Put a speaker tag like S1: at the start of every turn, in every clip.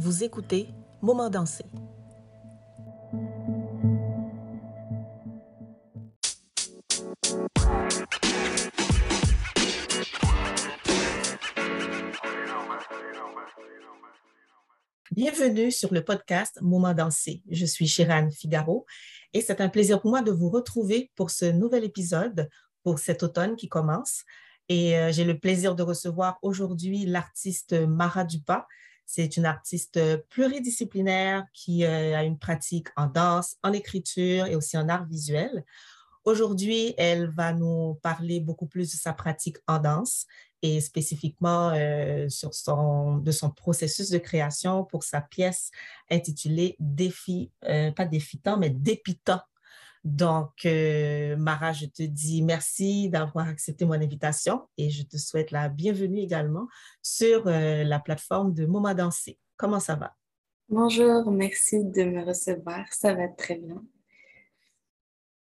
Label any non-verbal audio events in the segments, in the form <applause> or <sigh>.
S1: Vous écoutez Moment dansé. Bienvenue sur le podcast Moment dansé. Je suis Chirane Figaro et c'est un plaisir pour moi de vous retrouver pour ce nouvel épisode pour cet automne qui commence. Et euh, j'ai le plaisir de recevoir aujourd'hui l'artiste Mara Dupas. C'est une artiste pluridisciplinaire qui euh, a une pratique en danse, en écriture et aussi en art visuel. Aujourd'hui, elle va nous parler beaucoup plus de sa pratique en danse et spécifiquement euh, sur son, de son processus de création pour sa pièce intitulée Défi, pas défitant, mais dépitant donc, euh, Mara, je te dis merci d'avoir accepté mon invitation et je te souhaite la bienvenue également sur euh, la plateforme de Dansé. Comment ça va?
S2: Bonjour, merci de me recevoir. Ça va très bien.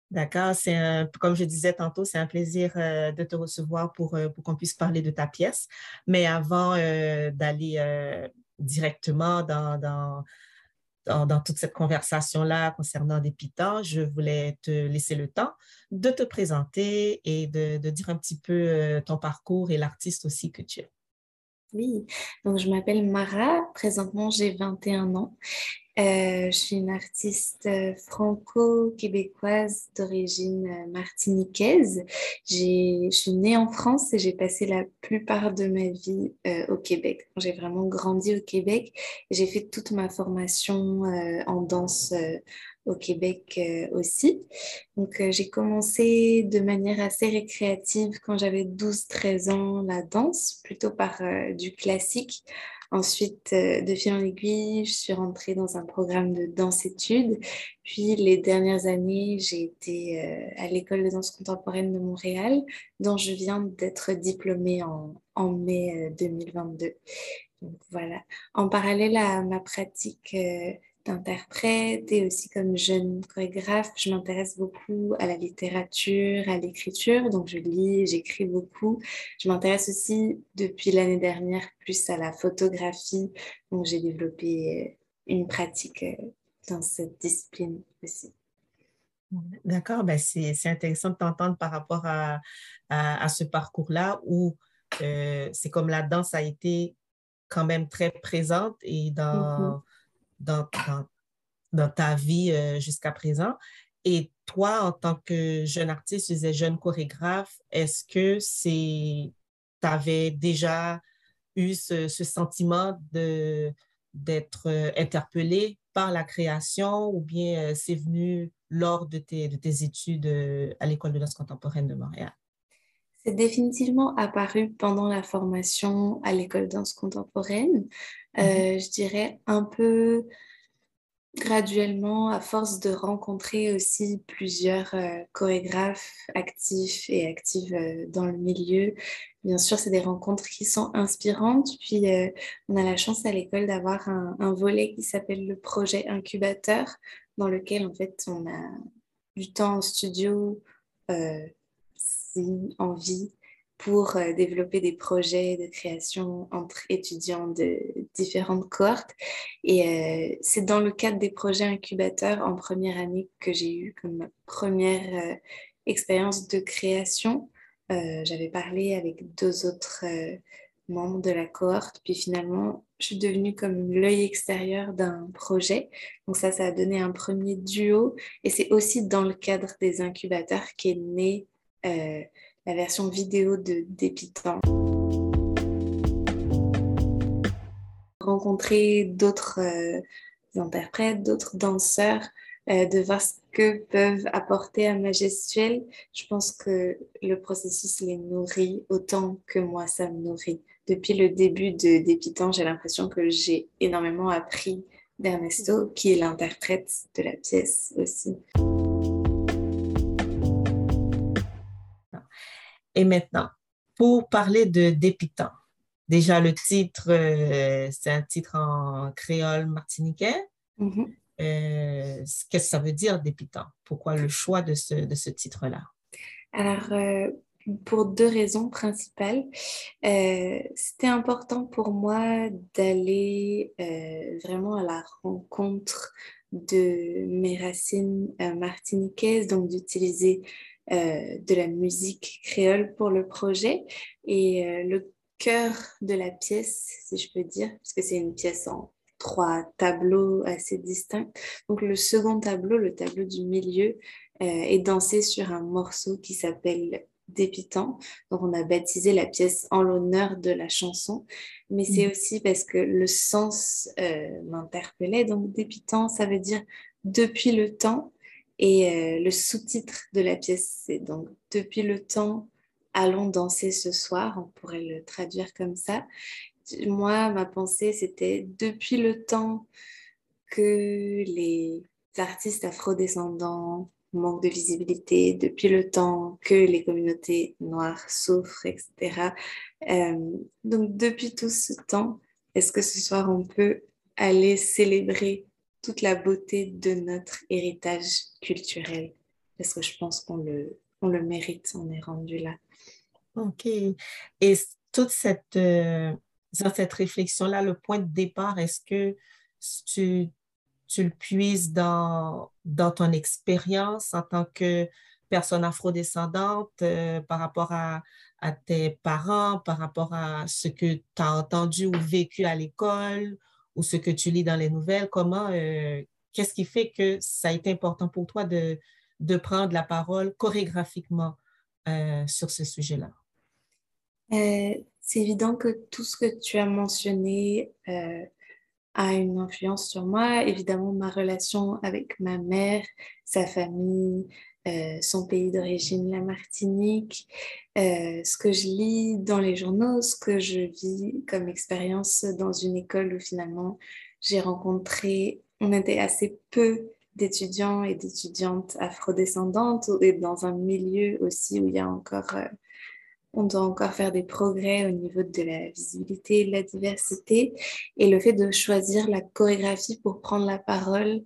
S1: D'accord, c'est comme je disais tantôt, c'est un plaisir euh, de te recevoir pour, pour qu'on puisse parler de ta pièce. Mais avant d'aller directement dans, dans dans, toute cette conversation-là concernant des pitons, je voulais te laisser le temps de te présenter et de, de dire un petit peu euh, ton parcours et l'artiste aussi que tu es.
S2: Oui, donc je m'appelle Mara, présentement j'ai 21 ans euh, je suis une artiste euh, franco-québécoise d'origine euh, martiniquaise. Je suis née en France et j'ai passé la plupart de ma vie au Québec. J'ai vraiment grandi au Québec. J'ai fait toute ma formation en danse au Québec aussi. Donc j'ai commencé de manière assez récréative quand j'avais 12-13 ans la danse, plutôt par du classique. Ensuite, euh, de fil en aiguille, je suis rentrée dans un programme de danse-études. Puis, les dernières années, j'ai été euh, à l'école de danse contemporaine de Montréal, dont je viens d'être diplômée en, en mai 2022. Euh, Donc, voilà. En parallèle à ma pratique d'interprète et aussi comme jeune chorégraphe, je m'intéresse beaucoup à la littérature, à l'écriture, donc je lis, j'écris beaucoup. Je m'intéresse aussi depuis l'année dernière plus à la photographie, donc j'ai développé euh, une pratique euh, dans cette discipline aussi.
S1: D'accord, ben c'est intéressant de t'entendre par rapport à, à, ce parcours-là où euh, c'est comme la danse a été quand même très présente et dans, mm-hmm dans, dans, ta vie euh, jusqu'à présent. Et toi, en tant que jeune artiste, tu jeune chorégraphe, est-ce que c'est, tu avais déjà eu ce, ce sentiment d'être euh, interpellé par la création ou bien euh, c'est venu lors de tes, de tes études à l'École de danse contemporaine de Montréal?
S2: C'est définitivement apparu pendant la formation à l'école danse contemporaine. Euh, mhm. je dirais un peu graduellement, à force de rencontrer aussi plusieurs euh, chorégraphes actifs et actives euh, dans le milieu. Bien sûr, c'est des rencontres qui sont inspirantes. Puis, on a la chance à l'école d'avoir un, un, volet qui s'appelle le projet incubateur, dans lequel, en fait, on a du temps en studio, envie, pour euh, développer des projets de création entre étudiants de différentes cohortes. Et euh, c'est dans le cadre des projets incubateurs en première année que j'ai eu comme première euh, expérience de création. J'avais parlé avec deux autres membres de la cohorte, puis finalement, je suis devenue comme l'œil extérieur d'un projet. Donc ça, ça a donné un premier duo. Et c'est aussi dans le cadre des incubateurs qu'est né la version vidéo de Dépitant. Rencontrer d'autres euh, interprètes, d'autres danseurs, euh, de voir ce que peuvent apporter à ma gestuelle. Je pense que le processus les nourrit autant que moi ça me nourrit. Depuis le début de Dépitant, j'ai l'impression que j'ai énormément appris d'Ernesto, qui est l'interprète de la pièce aussi.
S1: Et maintenant, pour parler de Dépitant, déjà le titre, euh, c'est un titre en créole martiniquais. Mm-hmm. Euh, qu'est-ce que ça veut dire Dépitant? Pourquoi le choix de ce, de ce titre-là?
S2: Alors, euh, pour deux raisons principales. C'était important pour moi d'aller vraiment à la rencontre de mes racines martiniquaises, donc d'utiliser de la musique créole pour le projet. Et le cœur de la pièce, si je peux dire, parce que c'est une pièce en trois tableaux assez distincts. Donc le second tableau, le tableau du milieu, est dansé sur un morceau qui s'appelle Dépitant. Donc, on a baptisé la pièce en l'honneur de la chanson, mais c'est mm. aussi parce que le sens euh, m'interpellait. Donc, Dépitant, ça veut dire depuis le temps. Et euh, le sous-titre de la pièce, c'est donc Depuis le temps, allons danser ce soir. On pourrait le traduire comme ça. Moi, ma pensée, c'était depuis le temps que les artistes afrodescendants, manque de visibilité depuis le temps que les communautés noires souffrent, etc. Euh, donc depuis tout ce temps, est-ce que ce soir on peut aller célébrer toute la beauté de notre héritage culturel Parce que je pense qu'on le, on le mérite, on est rendu là.
S1: OK. Et toute cette, euh, cette réflexion-là, le point de départ, est-ce que tu tu le puises dans, dans ton expérience en tant que personne afrodescendante euh, par rapport à, à, tes parents, par rapport à ce que tu as entendu ou vécu à l'école ou ce que tu lis dans les nouvelles. Comment, euh, qu'est-ce qui fait que ça a été important pour toi de, prendre la parole chorégraphiquement euh, sur ce sujet-là?
S2: c'est évident que tout ce que tu as mentionné a une influence sur moi. Évidemment, ma relation avec ma mère, sa famille, euh, son pays d'origine, la Martinique, euh, ce que je lis dans les journaux, ce que je vis comme expérience dans une école où finalement j'ai rencontré, on était assez peu d'étudiants et d'étudiantes afrodescendantes et dans un milieu aussi où il y a encore euh, on doit encore faire des progrès au niveau de la visibilité, de la diversité. Et le fait de choisir la chorégraphie pour prendre la parole,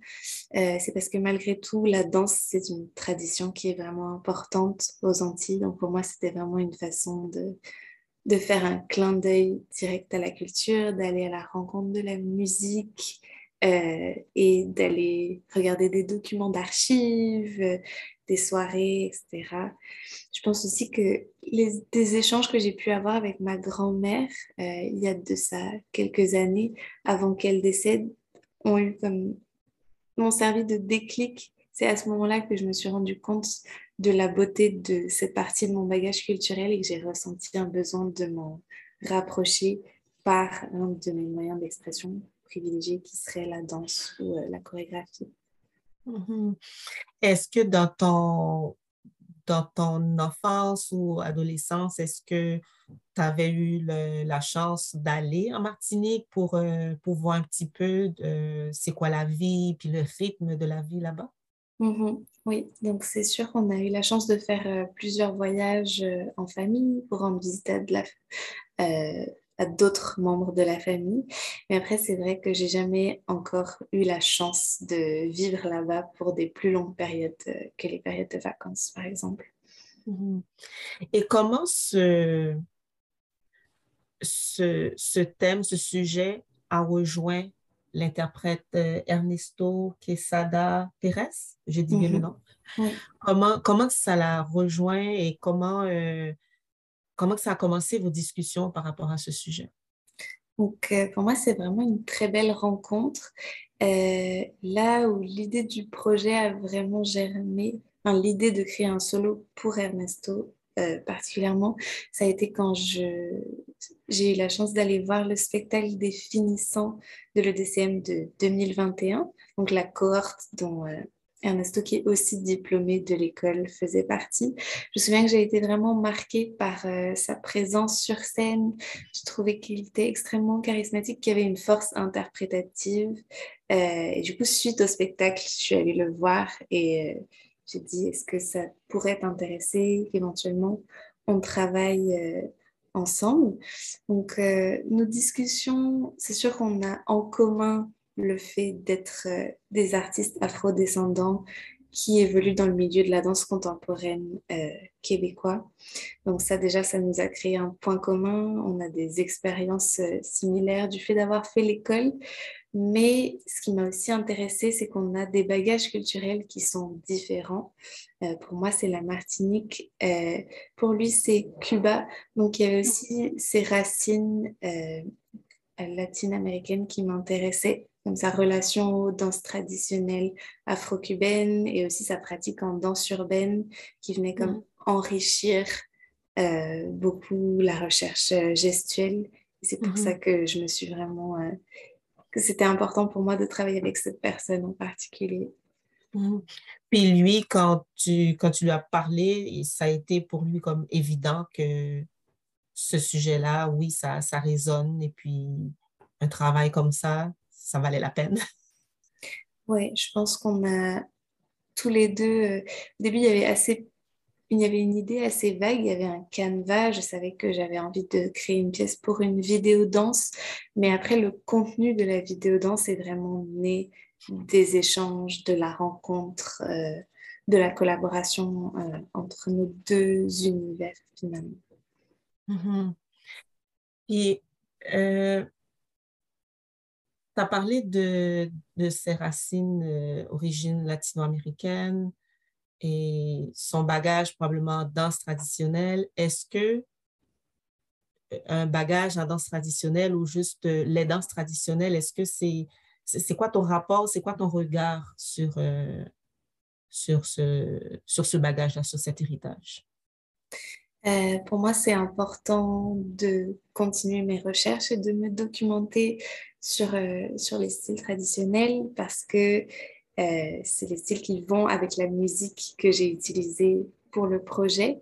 S2: euh, c'est parce que malgré tout, la danse, c'est une tradition qui est vraiment importante aux Antilles. Donc pour moi, c'était vraiment une façon de, faire un clin d'œil direct à la culture, d'aller à la rencontre de la musique. Euh, et d'aller regarder des documents d'archives, des soirées, etc. Je pense aussi que les, échanges que j'ai pu avoir avec ma grand-mère euh, il y a de ça quelques années, avant qu'elle décède, ont eu comme m'ont servi de déclic. C'est à ce moment-là que je me suis rendu compte de la beauté de cette partie de mon bagage culturel et que j'ai ressenti un besoin de m'en rapprocher par un de mes moyens d'expression privilégiés qui serait la danse ou euh, la chorégraphie.
S1: Mm-hmm. Est-ce que dans ton, enfance ou adolescence, est-ce que tu avais eu la chance d'aller en Martinique pour, euh, voir un petit peu c'est quoi la vie, puis le rythme de la vie là-bas?
S2: Mm-hmm. Oui, donc c'est sûr qu'on a eu la chance de faire euh, plusieurs voyages euh, en famille pour rendre visite à, de la, à d'autres membres de la famille. Mais après, c'est vrai que j'ai jamais encore eu la chance de vivre là-bas pour des plus longues périodes euh, que les périodes de vacances, par exemple.
S1: Mhm. Et comment ce, ce, ce, thème, ce sujet a rejoint l'interprète euh, Ernesto Quesada Pérez, j'ai dit bien le mhm. nom. Comment, comment ça l'a rejoint et comment euh, Comment ça a commencé vos discussions par rapport à ce sujet?
S2: Donc, euh, pour moi, c'est vraiment une très belle rencontre. Euh, là où l'idée du projet a vraiment germé, l'idée de créer un solo pour Ernesto euh, particulièrement, ça a été quand j'ai eu la chance d'aller voir le spectacle des finissants de l'EDCM de 2021, donc la cohorte dont Ernesto, qui est aussi diplômé de l'école, faisait partie. Je me souviens que j'ai été vraiment marquée par euh, sa présence sur scène. Je trouvais qu'il était extrêmement charismatique, qu'il avait une force interprétative. Euh, et du coup, suite au spectacle, je suis allée le voir et euh, j'ai dit, est-ce que ça pourrait t'intéresser Éventuellement, on travaille ensemble. Donc, nos discussions, c'est sûr qu'on a en commun le fait d'être euh, des artistes afrodescendants qui évolue dans le milieu de la danse contemporaine euh, québécois. Donc ça déjà, ça nous a créé un point commun. On a des expériences euh, similaires du fait d'avoir fait l'école. Mais ce qui m'a aussi intéressée, c'est qu'on a des bagages culturels qui sont différents. Pour moi, c'est la Martinique. pour lui, c'est Cuba. Donc il y avait aussi ces racines latine-américaines qui m'intéressaient comme sa relation aux danses traditionnelles afro-cubaines et aussi sa pratique en danse urbaine qui venait comme mm. enrichir euh, beaucoup la recherche euh, gestuelle. C'est pour ça que je me suis vraiment... Euh, que c'était important pour moi de travailler avec cette personne en particulier.
S1: Mm-hmm. Puis lui, quand tu, quand tu lui as parlé, ça a été pour lui comme évident que ce sujet-là, oui, ça, ça résonne. Et puis, un travail comme ça, ça valait la peine. <laughs>
S2: Oui, je pense qu'on a tous les deux. Euh, au début, il y avait assez. Il y avait une idée assez vague, il y avait un canevas, je savais que j'avais envie de créer une pièce pour une vidéo danse, mais après le contenu de la vidéo danse est vraiment né des échanges, de la rencontre, euh, de la collaboration euh, entre nos deux univers finalement.
S1: Mm-hmm. Et tu as parlé de, de ses racines euh, latino-américaine et son bagage probablement danse traditionnelle. Est-ce que euh, un bagage en danse traditionnelle ou juste euh, les danses traditionnelles, est-ce que c'est c'est quoi ton rapport, c'est quoi ton regard sur, sur ce, sur ce bagage-là, sur cet héritage?
S2: Euh, pour moi, c'est important de continuer mes recherches et de me documenter sur, euh, sur les styles traditionnels parce que euh, c'est les styles qui vont avec la musique que j'ai utilisée pour le projet.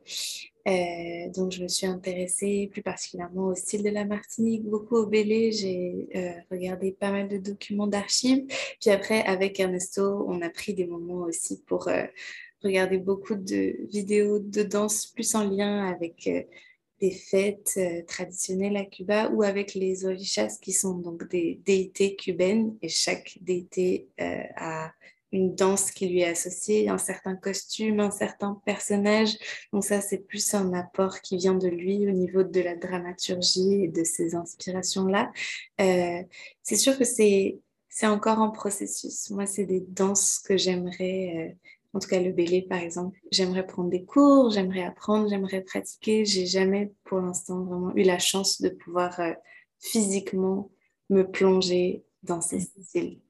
S2: donc, je me suis intéressée plus particulièrement au style de la Martinique, beaucoup au Bélé. J'ai regardé pas mal de documents d'archives. Puis après, avec Ernesto, on a pris des moments aussi pour regarder beaucoup de vidéos de danse plus en lien avec euh, des fêtes euh, traditionnelles à Cuba ou avec les orishas qui sont donc des déités cubaines et chaque déité euh, a une danse qui lui est associée, un certain costume, un certain personnage. Donc ça, c'est plus un apport qui vient de lui au niveau de la dramaturgie et de ces inspirations-là. c'est sûr que c'est c'est encore un processus. Moi, c'est des danses que j'aimerais en tout cas le bélé par exemple. J'aimerais prendre des cours, j'aimerais apprendre, j'aimerais pratiquer. J'ai jamais pour l'instant vraiment eu la chance de pouvoir euh, physiquement me plonger dans ces mm-hmm. styles.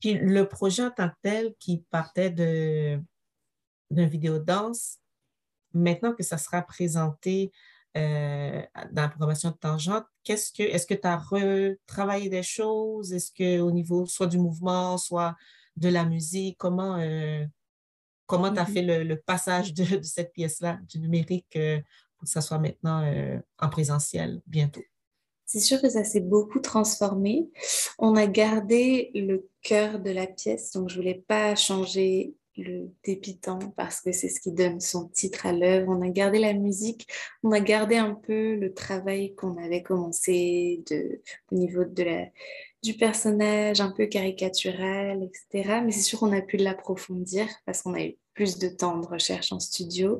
S1: Puis le projet en tant que tel qui partait de d'une vidéo danse, maintenant que ça sera présenté euh, dans la programmation de Tangente, qu'est-ce que est-ce que tu as retravaillé des choses? Est-ce qu'au niveau soit du mouvement, soit de la musique? Comment euh, comment tu as mm-hmm. fait le, passage de, cette pièce-là, du numérique, euh, pour que ça soit maintenant euh, en présentiel bientôt?
S2: C'est sûr que ça s'est beaucoup transformé. On a gardé le cœur de la pièce, donc je ne voulais pas changer le dépitant parce que c'est ce qui donne son titre à l'œuvre. On a gardé la musique, on a gardé un peu le travail qu'on avait commencé de, au niveau de la, du personnage un peu caricatural, etc. Mais c'est sûr qu'on a pu l'approfondir parce qu'on a eu plus de temps de recherche en studio.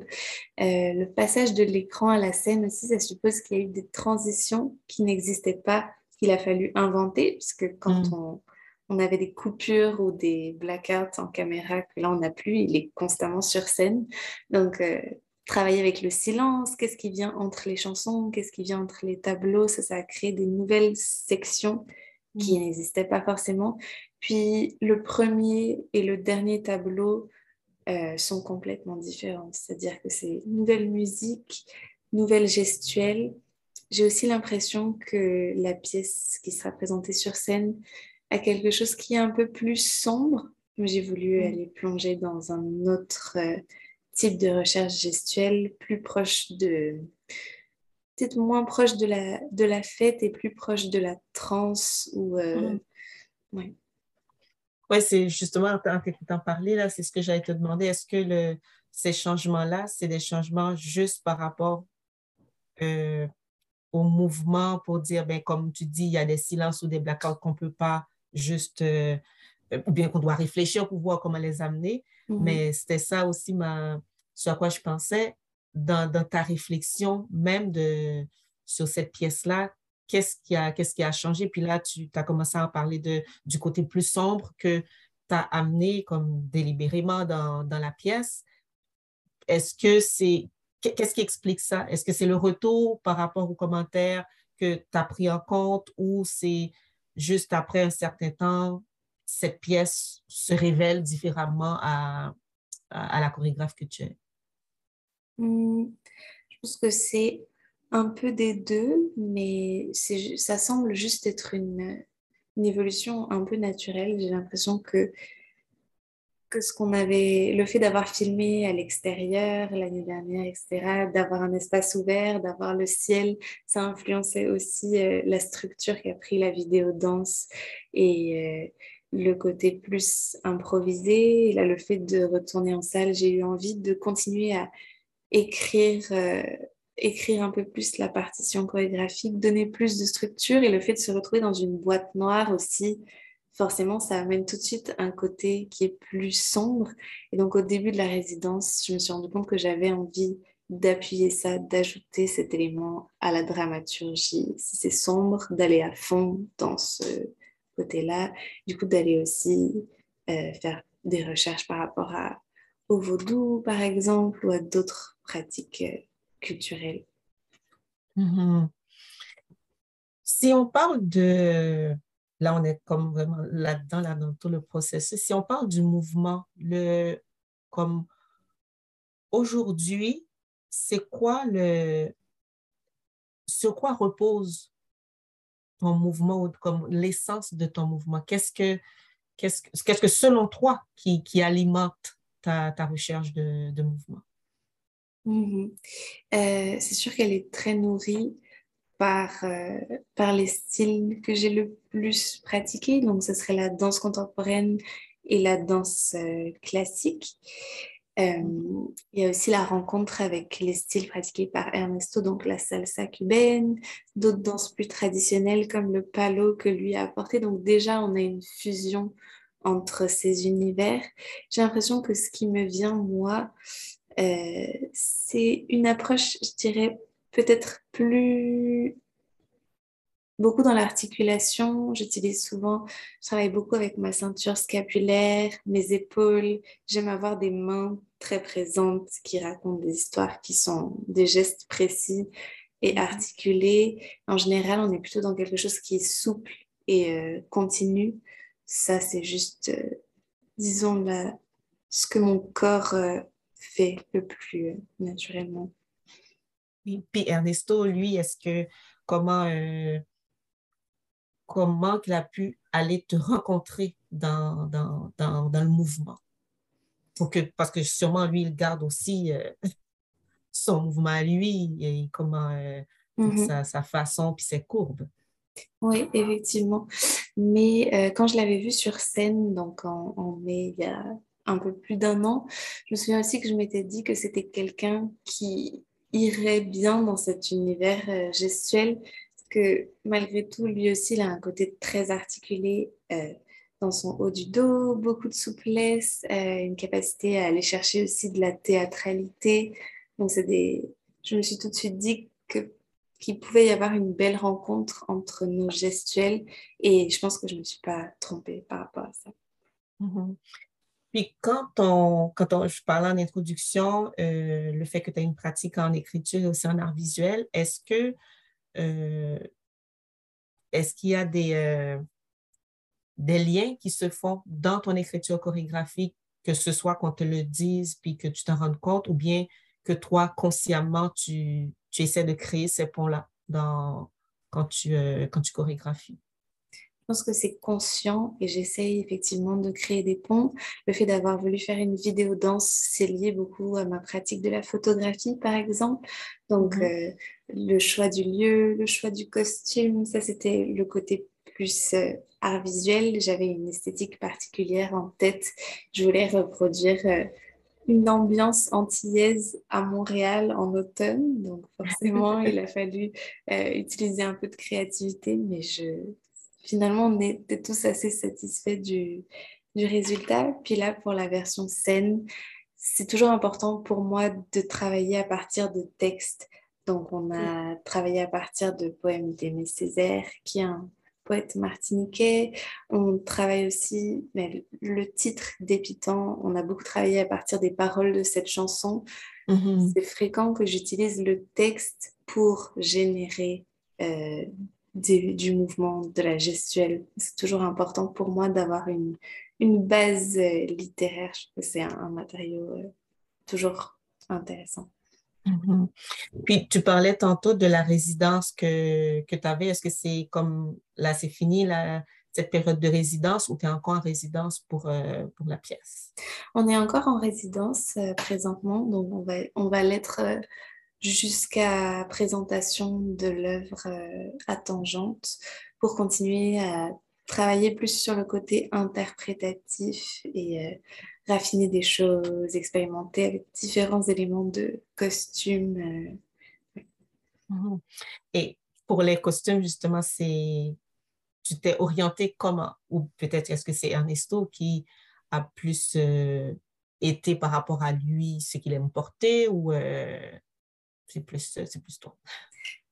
S2: Euh, le passage de l'écran à la scène aussi, ça suppose qu'il y a eu des transitions qui n'existaient pas, qu'il a fallu inventer, puisque quand mm. on, on, avait des coupures ou des blackouts en caméra, que là on n'a plus, il est constamment sur scène. Donc, euh, travailler avec le silence, qu'est-ce qui vient entre les chansons, qu'est-ce qui vient entre les tableaux, ça, ça a créé des nouvelles sections qui mmh. n'existait pas forcément. Puis le premier et le dernier tableau euh, sont complètement différents. C'est-à-dire que c'est nouvelle musique, nouvelle gestuelle. J'ai aussi l'impression que la pièce qui sera présentée sur scène a quelque chose qui est un peu plus sombre. J'ai voulu mmh. aller plonger dans un autre euh, type de recherche gestuelle, plus proche de, peut-être moins proche de la, de la fête et plus proche de la transe. Ou, euh,
S1: mm. ouais. c'est justement en t'écoutant parler, là, c'est ce que j'allais te demander. Est-ce que le, ces changements-là, c'est des changements juste par rapport euh, au mouvement pour dire, ben, comme tu dis, il y a des silences ou des blackouts qu'on ne peut pas juste euh, ou bien qu'on doit réfléchir pour voir comment les amener. Mhm. Mais c'était ça aussi ma, ce à quoi je pensais dans, ta réflexion même sur cette pièce-là. Qu'est-ce qui, a, changé? Puis là, tu as commencé à parler de, du côté plus sombre que tu as amené comme délibérément dans, la pièce. Est-ce que c'est. Qu'est-ce qui explique ça? Est-ce que c'est le retour par rapport aux commentaires que tu as pris en compte ou c'est juste après un certain temps, cette pièce se révèle différemment à, la chorégraphe que tu es?
S2: Hmm, je pense que c'est un peu des deux, mais ça semble juste être une, évolution un peu naturelle. J'ai l'impression que, que ce qu'on avait, le fait d'avoir filmé à l'extérieur l'année dernière, etc., d'avoir un espace ouvert, d'avoir le ciel, ça influençait aussi euh, la structure qu'a pris la vidéo danse et euh, le côté plus improvisé. Là, le fait de retourner en salle, j'ai eu envie de continuer à écrire, euh, écrire un peu plus la partition chorégraphique, donner plus de structure et le fait de se retrouver dans une boîte noire aussi. Forcément, ça amène tout de suite un côté qui est plus sombre. Et donc, au début de la résidence, je me suis rendu compte que j'avais envie d'appuyer ça, d'ajouter cet élément à la dramaturgie. Si c'est sombre, d'aller à fond dans ce, côté-là. Du coup, d'aller aussi euh, faire des recherches par rapport à, au vaudou, par exemple, ou à d'autres pratiques euh, culturelles.
S1: Mm-hmm. Si on parle de, là on est comme vraiment là-dedans, là dans tout le processus, si on parle du mouvement, le, comme aujourd'hui, c'est quoi le, sur quoi repose ton mouvement ou comme l'essence de ton mouvement? Qu'est-ce que, qu'est-ce, qu'est-ce que selon toi qui, qui alimente ta, ta recherche de, de mouvement?
S2: Mm-hmm. Euh, c'est sûr qu'elle est très nourrie par, euh, par les styles que j'ai le plus pratiqués. Donc, ce serait la danse contemporaine et la danse euh, classique. Il y a aussi la rencontre avec les styles pratiqués par Ernesto, donc la salsa cubaine, d'autres danses plus traditionnelles comme le palo que lui a apporté. Donc déjà, on a une fusion entre ces univers. J'ai l'impression que ce qui me vient, moi, c'est une approche, je dirais, peut-être plus beaucoup dans l'articulation. J'utilise souvent, je travaille beaucoup avec ma ceinture scapulaire, mes épaules. J'aime avoir des mains très présentes qui racontent des histoires qui sont des gestes précis et mhm. articulés. En général, on est plutôt dans quelque chose qui est souple et euh, continu. Ça, c'est juste, euh, disons, ce que mon corps euh, fait le plus naturellement.
S1: Et puis Ernesto, lui, est-ce que comment comment il a pu aller te rencontrer dans, dans, dans, dans le mouvement? Pour que, parce que sûrement, lui, il garde aussi euh, <laughs> son mouvement à lui et comment euh, mhm. sa, sa, façon puis ses courbes.
S2: Oui, effectivement. Mais euh, quand je l'avais vu sur scène, donc en, en, mai, il y a un peu plus d'un an, je me souviens aussi que je m'étais dit que c'était quelqu'un qui irait bien dans cet univers gestuel que malgré tout, lui aussi, il a un côté très articulé euh, dans son haut du dos, beaucoup de souplesse, euh, une capacité à aller chercher aussi de la théâtralité. Donc, c'est des... je me suis tout de suite dit que qu'il pouvait y avoir une belle rencontre entre nos gestuels et je pense que je ne me suis pas trompée par rapport à ça.
S1: Mm-hmm. Puis quand, on, quand on, je parlais en introduction, euh, le fait que tu as une pratique en écriture et aussi en art visuel, est-ce que euh, est-ce qu'il y a des, euh, des liens qui se font dans ton écriture chorégraphique, que ce soit qu'on te le dise puis que tu t'en rendes compte, ou bien que toi, consciemment, tu, tu essaies de créer ces ponts-là quand, tu, quand tu chorégraphies?
S2: Pense que c'est conscient et j'essaye effectivement de créer des ponts. Le fait d'avoir voulu faire une vidéo danse, c'est lié beaucoup à ma pratique de la photographie, par exemple. Donc, mhm. euh, le choix du lieu, le choix du costume, ça c'était le côté plus euh, art visuel. J'avais une esthétique particulière en tête. Je voulais reproduire euh, une ambiance antillaise à Montréal en automne. Donc forcément, <laughs> il a fallu utiliser un peu de créativité, mais je, finalement, on était tous assez satisfaits du, du résultat. Puis là, pour la version scène, c'est toujours important pour moi de travailler à partir de textes. Donc, on a travaillé à partir de poèmes d'Aimé Césaire, qui est un poète martiniquais. On travaille aussi, mais le titre d'Épitant, on a beaucoup travaillé à partir des paroles de cette chanson. Mm-hmm. C'est fréquent que j'utilise le texte pour générer euh, du mouvement, de la gestuelle. C'est toujours important pour moi d'avoir une, une base euh, littéraire. Je trouve que c'est un, matériau euh, toujours intéressant.
S1: Mm-hmm. Puis tu parlais tantôt de la résidence que, que tu avais. Est-ce que c'est comme là, c'est fini la, cette période de résidence ou tu es encore en résidence pour, euh, pour la pièce?
S2: On est encore en résidence présentement, donc on va, on va l'être jusqu'à présentation de l'œuvre à Tangente pour continuer à travailler plus sur le côté interprétatif et euh, raffiner des choses, expérimenter avec différents éléments de costume.
S1: Euh, mhm. Et pour les costumes, justement, c'est tu t'es orienté comment? Ou peut-être est-ce que c'est Ernesto qui a plus euh, été par rapport à lui ce qu'il aime porter ou c'est plus, c'est plus toi?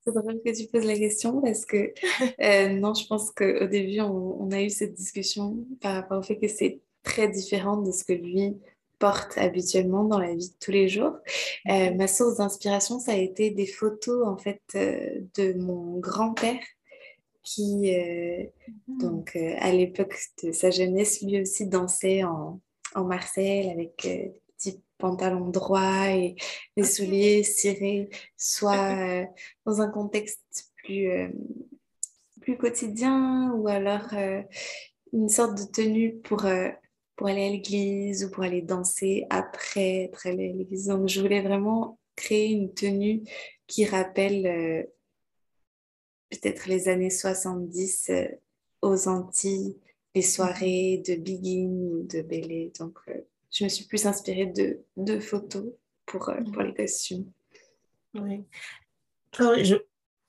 S2: C'est drôle que tu poses la question parce que <laughs> euh, non, je pense qu'au début, on, a eu cette discussion par rapport au fait que c'est très différent de ce que lui porte habituellement dans la vie de tous les jours. Euh, ma source d'inspiration, ça a été des photos en fait euh, de mon grand-père qui, mm-hmm. donc à l'époque de sa jeunesse, lui aussi dansait en, en Marseille avec pantalon droit et les souliers cirés, soit euh, dans un contexte plus, euh, plus quotidien ou alors euh, une sorte de tenue pour, pour aller à l'église ou pour aller danser après être allé à l'église. Donc je voulais vraiment créer une tenue qui rappelle peut-être les années 70 aux Antilles, les soirées de Begin ou de Bélé. Donc je me suis plus inspirée de, de photos pour, euh, pour les costumes.
S1: Oui.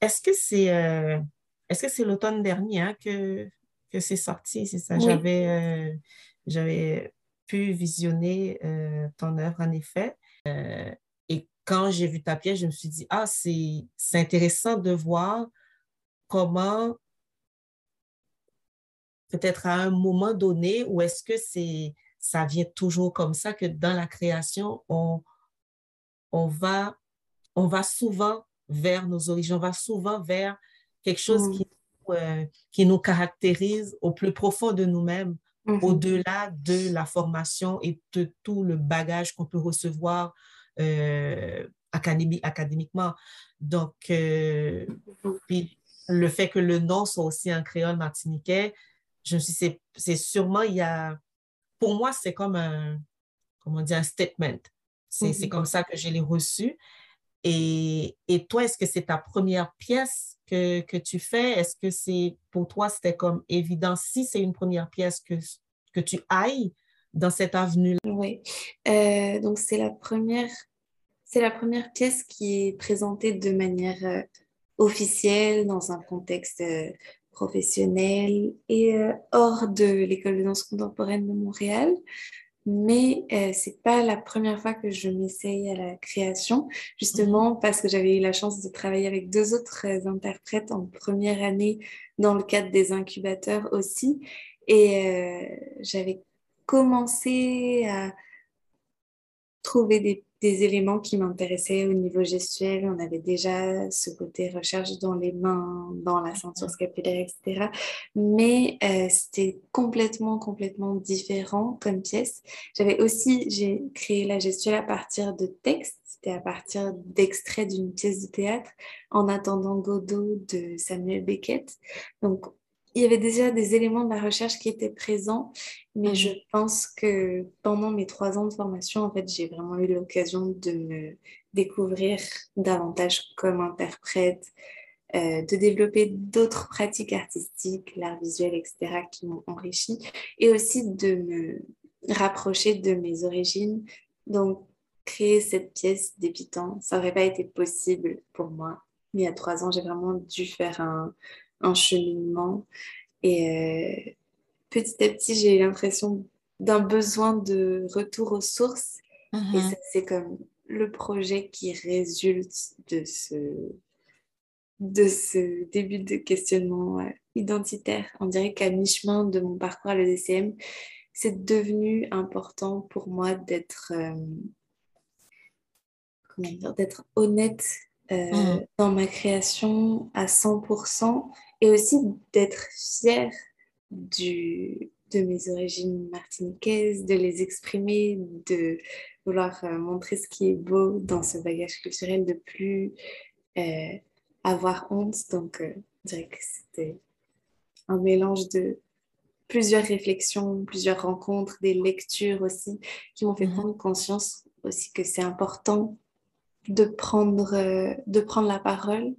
S1: Est-ce que c'est euh, est-ce que c'est l'automne dernier hein, que, que c'est sorti? C'est ça. J'avais, euh, j'avais pu visionner ton œuvre, en effet. et quand j'ai vu ta pièce, je me suis dit, ah, c'est, c'est intéressant de voir comment, peut-être à un moment donné, ou est-ce que c'est ça vient toujours comme ça que dans la création, on, on, va, on va souvent vers nos origines, on va souvent vers quelque chose mm. qui, euh, qui nous caractérise au plus profond de nous-mêmes, mm-hmm. au-delà de la formation et de tout le bagage qu'on peut recevoir euh, académiquement. Donc, euh, puis le fait que le nom soit aussi un créole martiniquais, je me suis dit, c'est sûrement, il y a pour moi, c'est comme un, comment dire, un statement. C'est mm-hmm. comme ça que je l'ai reçu. Et, et, toi, est-ce que c'est ta première pièce que, que tu fais? Est-ce que c'est pour toi, c'était comme évident? Si c'est une première pièce que, que tu ailles dans cette avenue-là?
S2: Oui. Euh, donc, c'est la première. C'est la première pièce qui est présentée de manière euh, officielle dans un contexte euh, professionnelle et euh, hors de l'école de danse contemporaine de Montréal. Mais euh, c'est pas la première fois que je m'essaye à la création, justement mhm. parce que j'avais eu la chance de travailler avec deux autres interprètes en première année dans le cadre des incubateurs aussi. Et euh, j'avais commencé à trouver des des éléments qui m'intéressaient au niveau gestuel. On avait déjà ce côté recherche dans les mains, dans la ceinture scapulaire, etc. Mais euh, c'était complètement, complètement différent comme pièce. J'avais aussi, j'ai créé la gestuelle à partir de textes. C'était à partir d'extraits d'une pièce de théâtre en attendant Godot de Samuel Beckett. Donc, il y avait déjà des éléments de la recherche qui étaient présents, mais je mhm. pense que pendant mes trois ans de formation, en fait, j'ai vraiment eu l'occasion de me découvrir davantage comme interprète, euh, de développer d'autres pratiques artistiques, l'art visuel, etc., qui m'ont enrichi, et aussi de me rapprocher de mes origines. Donc, créer cette pièce débitant, ça n'aurait pas été possible pour moi. Mais il y a trois ans, j'ai vraiment dû faire un, un cheminement. Et euh, petit à petit, j'ai eu l'impression d'un besoin de retour aux sources. Et
S1: Mhm.
S2: c'est comme le projet qui résulte de ce, de ce début de questionnement euh, identitaire. On dirait qu'à mi-chemin de mon parcours à l'EDCM, c'est devenu important pour moi d'être euh, comment dire, d'être honnête euh,
S1: Mhm.
S2: dans ma création à 100% et aussi d'être fière du, de mes origines martiniquaises, de les exprimer, de vouloir euh, montrer ce qui est beau dans ce bagage culturel, de plus euh, avoir honte. Donc, euh, je dirais que c'était un mélange de plusieurs réflexions, plusieurs rencontres, des lectures aussi, qui m'ont fait
S1: Mhm.
S2: prendre conscience aussi que c'est important de prendre, euh, de prendre la parole.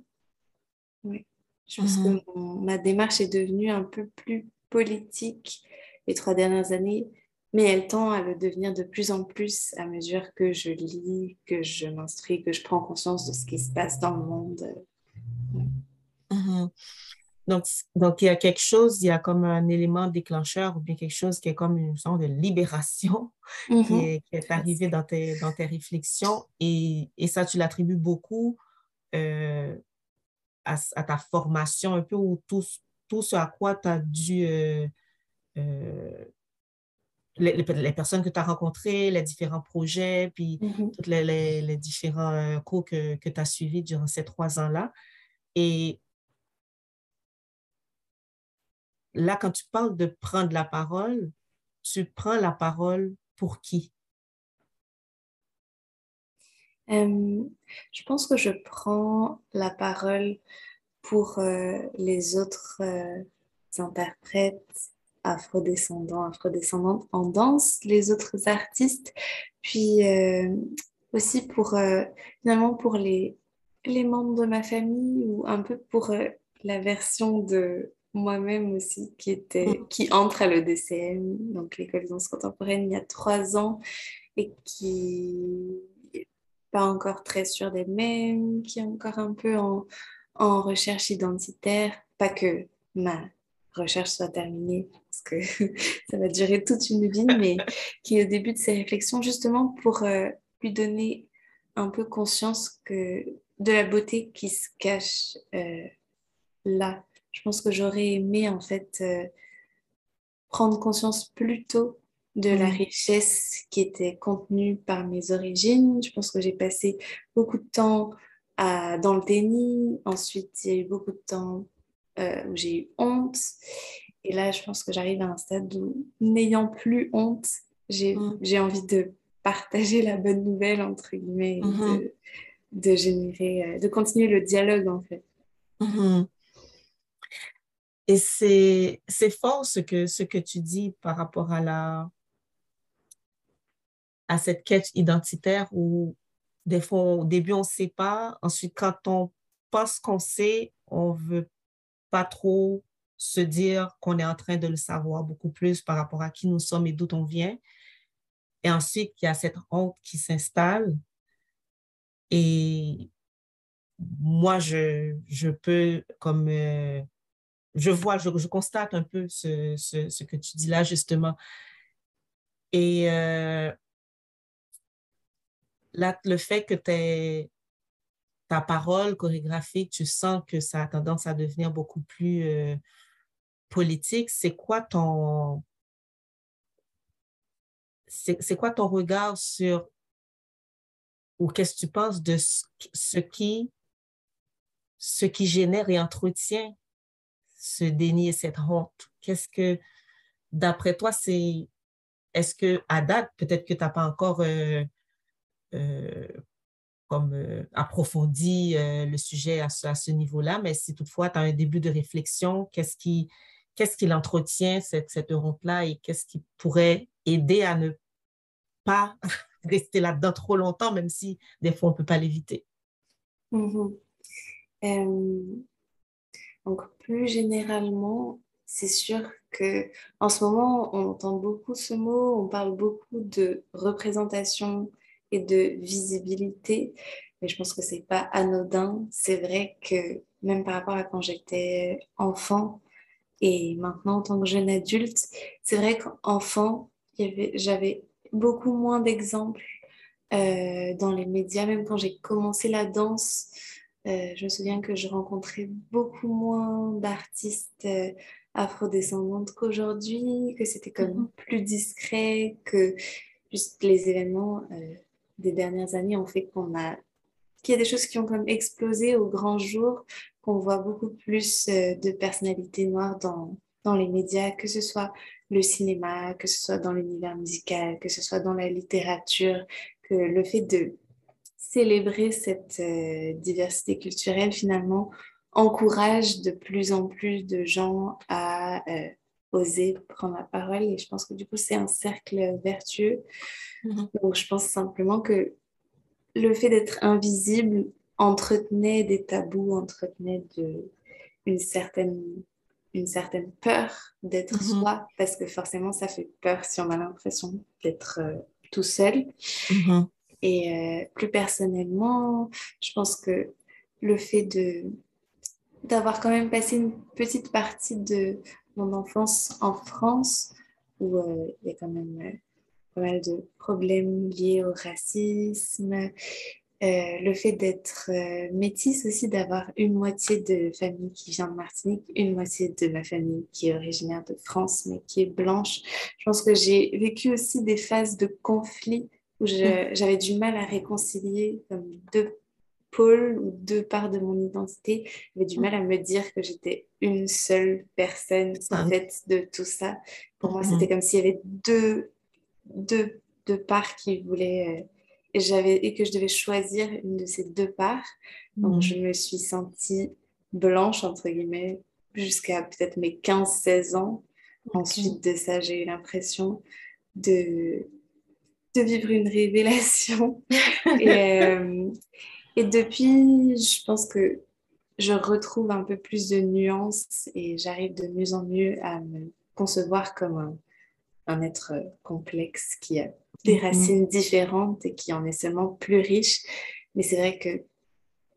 S2: Je pense
S1: Mhm.
S2: que mon- ma démarche est devenue un peu plus politique les trois dernières années, mais elle tend à le devenir de plus en plus à mesure que je lis, que je m'instruis, que je prends conscience de ce qui se passe dans le monde.
S1: Mhm. Donc, donc, il y a quelque chose, il y a comme un élément déclencheur ou bien quelque chose qui est comme une sorte de libération <laughs> qui
S2: Mhm.
S1: est, qui est arrivé dans tes, dans tes réflexions et, et ça, tu l'attribues beaucoup euh, à, à ta formation un peu ou tout, tout ce à quoi tu as dû, euh, euh, les, les- personnes que tu as rencontrées, les différents projets, puis
S2: Mhm.
S1: tous les, les- les différents euh, cours que, que tu as suivis durant ces trois ans-là. Et là, quand tu parles de prendre la parole, tu prends la parole pour qui?
S2: Euh, je pense que je prends la parole pour euh, les autres euh, interprètes afrodescendants, afrodescendantes en danse, les autres artistes, puis euh, aussi pour euh, finalement pour les, les membres de ma famille ou un peu pour la version de moi-même aussi qui était qui entre à l'EDCM, donc l'école de danse contemporaine, il y a trois ans et qui pas encore très sûre d'elle-même, qui est encore un peu en, en recherche identitaire. Pas que ma recherche soit terminée, parce que <laughs> ça va durer toute une vie, <laughs> mais qui est au début de ses réflexions, justement pour euh, lui donner un peu conscience que de la beauté qui se cache euh, là. Je pense que j'aurais aimé en fait euh, prendre conscience plus tôt de la richesse qui était contenue par mes origines. Je pense que j'ai passé beaucoup de temps à, dans le déni. Ensuite, il y a eu beaucoup de temps euh, où j'ai eu honte. Et là, je pense que j'arrive à un stade où, n'ayant plus honte, j'ai
S1: Mm.
S2: envie de partager la bonne nouvelle, entre guillemets, et
S1: Mhm.
S2: de, de générer, euh, de continuer le dialogue, en fait.
S1: Mhm. Et c'est c'est fort ce que, ce que tu dis par rapport à, la, à cette quête identitaire où des fois, au début, on ne sait pas. Ensuite, quand on pense qu'on sait, on ne veut pas trop se dire qu'on est en train de le savoir beaucoup plus par rapport à qui nous sommes et d'où on vient. Et ensuite, il y a cette honte qui s'installe. Et moi, je, je peux comme... euh, je vois, je, je constate un peu ce, ce, que tu dis là, justement. Et euh, le fait que ta parole chorégraphique, tu sens que ça a tendance à devenir beaucoup plus euh, politique, c'est quoi ton... C'est quoi ton regard sur, ou qu'est-ce que tu penses de ce, qui, ce qui génère et entretient ce déni et cette honte? Qu'est-ce que, d'après toi, c'est, est-ce que à date, peut-être que tu n'as pas encore euh, comme euh, approfondi euh, le sujet à ce, niveau-là, mais si toutefois tu as un début de réflexion, qu'est-ce qui, qu'est-ce qui l'entretient, cette, cette honte-là, et qu'est-ce qui pourrait aider à ne pas <laughs> rester là-dedans trop longtemps, même si des fois on ne peut pas l'éviter?
S2: Euh, donc, plus généralement, c'est sûr que en ce moment, on entend beaucoup ce mot, on parle beaucoup de représentation et de visibilité, mais je pense que c'est pas anodin. C'est vrai que même par rapport à quand j'étais enfant et maintenant en tant que jeune adulte, c'est vrai qu'enfant, j'avais beaucoup moins d'exemples euh, dans les médias. Même quand j'ai commencé la danse, euh, je me souviens que je rencontrais beaucoup moins d'artistes euh, afrodescendantes qu'aujourd'hui, que c'était comme mhm. plus discret, que juste les événements des dernières années ont fait qu'on a qu'il y a des choses qui ont comme explosé au grand jour, qu'on voit beaucoup plus de personnalités noires dans, dans les médias, que ce soit le cinéma, que ce soit dans l'univers musical, que ce soit dans la littérature, que le fait de célébrer cette euh, diversité culturelle finalement encourage de plus en plus de gens à euh, oser prendre la parole et je pense que du coup c'est un cercle vertueux. Mm-hmm. Donc je pense simplement que le fait d'être invisible entretenait des tabous, entretenait de, une certaine une certaine peur d'être mm-hmm. soi, parce que forcément, ça fait peur si on a l'impression d'être euh, tout seul. Mm-hmm. Et euh, plus personnellement, je pense que le fait de d'avoir quand même passé une petite partie de mon enfance en France, où euh, il y a quand même pas mal de problèmes liés au racisme, euh, le fait d'être euh, métisse aussi, d'avoir une moitié de famille qui vient de Martinique, une moitié de ma famille qui est originaire de France, mais qui est blanche. Je pense que j'ai vécu aussi des phases de conflit où mm. j'avais du mal à réconcilier comme deux pôles ou deux parts de mon identité. J'avais du mm. mal à me dire que j'étais une seule personne en fait de tout ça. Pour moi, mm-hmm. c'était comme s'il y avait deux, deux, deux parts qui voulaient... Euh, et, j'avais, et que je devais choisir une de ces deux parts. Donc, mhm. je me suis sentie blanche, entre guillemets, jusqu'à peut-être mes 15-16 ans. Ensuite de ça, j'ai eu l'impression de, de vivre une révélation. <laughs> et, euh, et depuis, je pense que je retrouve un peu plus de nuances et j'arrive de mieux en mieux à me concevoir comme un, un être complexe qui a des mm-hmm. racines différentes et qui en est seulement plus riche. Mais c'est vrai que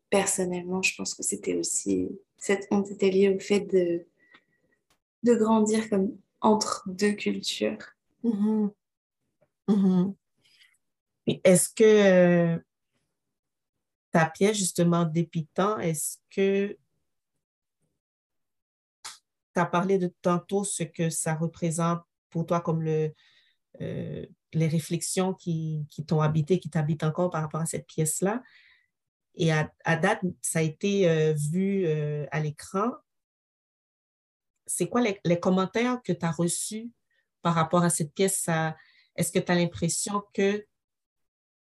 S2: personnellement, je pense que c'était aussi, cette honte était liée au fait de, de grandir comme entre deux cultures.
S1: Mm-hmm. Est-ce que euh, ta pièce, justement, d'épitant, est-ce que tu as parlé de tantôt ce que ça représente pour toi comme le, euh, les réflexions qui, qui t'ont habité, qui t'habitent encore par rapport à cette pièce-là? Et à, date, ça a été euh, vu euh, à l'écran. C'est quoi les, commentaires que tu as reçus par rapport à cette pièce? Est-ce que tu as l'impression que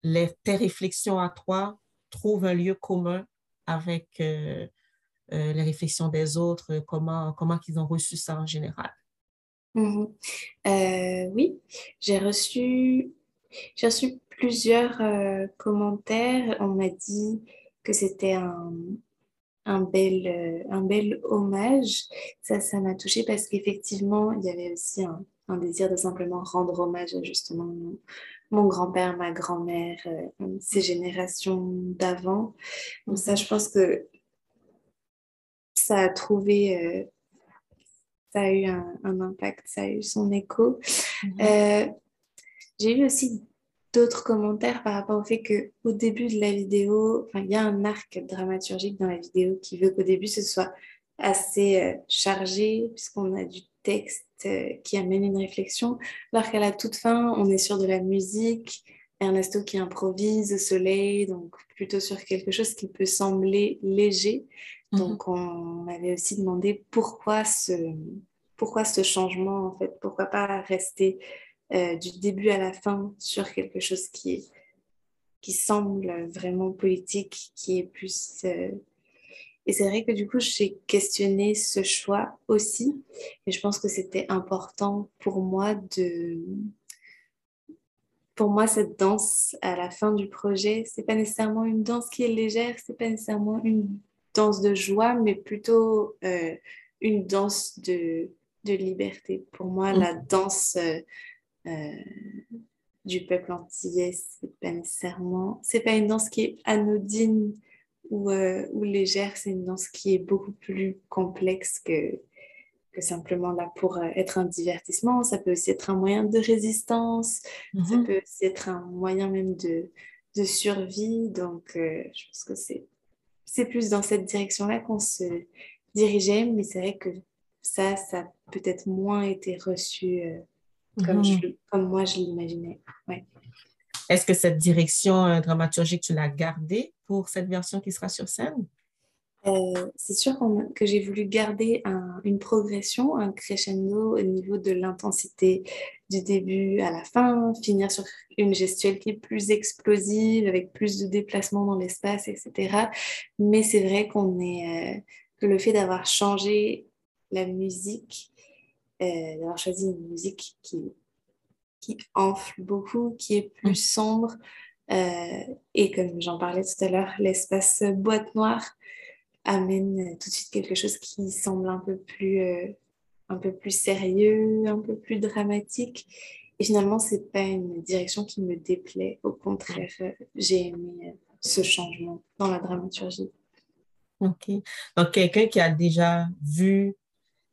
S1: les, tes réflexions à toi trouvent un lieu commun avec les réflexions des autres? Comment, comment ils ont reçu ça en général?
S2: Mmh euh, oui, j'ai reçu, reçu plusieurs euh, commentaires. On m'a dit que c'était un, un, bel, euh, un bel hommage. Ça, ça m'a touchée parce qu'effectivement, il y avait aussi un, désir de simplement rendre hommage justement mon, grand-père, ma grand-mère, ces générations d'avant. Donc ça, je pense que ça a trouvé ça a eu un, impact, ça a eu son écho. Mhm. Euh, j'ai eu aussi d'autres commentaires par rapport au fait qu'au début de la vidéo, il y a un arc dramaturgique dans la vidéo qui veut qu'au début ce soit assez euh, chargé, puisqu'on a du texte euh, qui amène une réflexion, alors qu'à la toute fin, on est sur de la musique, Ernesto qui improvise au soleil, donc plutôt sur quelque chose qui peut sembler léger. Mhm. Donc on m'avait aussi demandé pourquoi ce, pourquoi ce changement en fait, pourquoi pas rester euh, du début à la fin sur quelque chose qui, qui semble vraiment politique, qui est plus... Euh, et c'est vrai que du coup, j'ai questionné ce choix aussi. Et je pense que c'était important pour moi de, pour moi, cette danse à la fin du projet, c'est pas nécessairement une danse qui est légère, c'est pas nécessairement une danse de joie, mais plutôt euh, une danse de, de, liberté. Pour moi, la mm. danse euh, euh, du peuple antillais, c'est pas nécessairement, c'est pas une danse qui est anodine ou, ou légère, c'est une danse qui est beaucoup plus complexe que que simplement là pour euh, être un divertissement. Ça peut aussi être un moyen de résistance. Ça mhm. peut aussi être un moyen même de, de survie. Donc, euh, je pense que c'est, c'est plus dans cette direction-là qu'on se dirigeait. Mais c'est vrai que ça, ça a peut-être moins été reçu comme, mhm. je, comme moi je l'imaginais. Ouais.
S1: Est-ce que cette direction dramaturgique, tu l'as gardée pour cette version qui sera sur scène?
S2: Euh, c'est sûr que j'ai voulu garder une progression, un crescendo au niveau de l'intensité du début à la fin, finir sur une gestualité plus explosive, avec plus de déplacements dans l'espace, etc. Mais c'est vrai qu'on est, euh, que le fait d'avoir changé la musique, euh, d'avoir choisi une musique qui, qui enfle beaucoup, qui est plus sombre, et comme j'en parlais tout à l'heure, l'espace boîte noire, amène euh, tout de suite quelque chose qui semble un peu plus, euh, un peu plus sérieux, un peu plus dramatique. Et finalement, c'est pas une direction qui me déplaît. Au contraire, euh, j'ai aimé ce changement dans la dramaturgie.
S1: OK. Donc, quelqu'un qui a déjà vu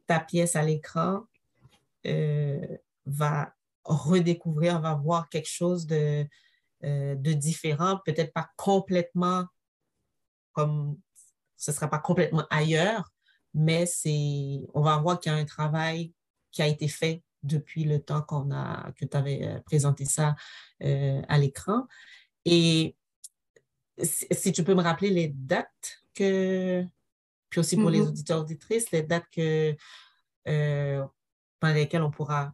S1: ta pièce à l'écran va redécouvrir, va voir quelque chose de, de différent, peut-être pas complètement comme ce ne sera pas complètement ailleurs, mais c'est, on va voir qu'il y a un travail qui a été fait depuis le temps qu'on a, que tu avais euh, présenté ça euh, à l'écran. Et si, tu peux me rappeler les dates que, puis aussi pour les mm-hmm. auditeurs auditrices, les dates que, euh, pendant lesquelles on pourra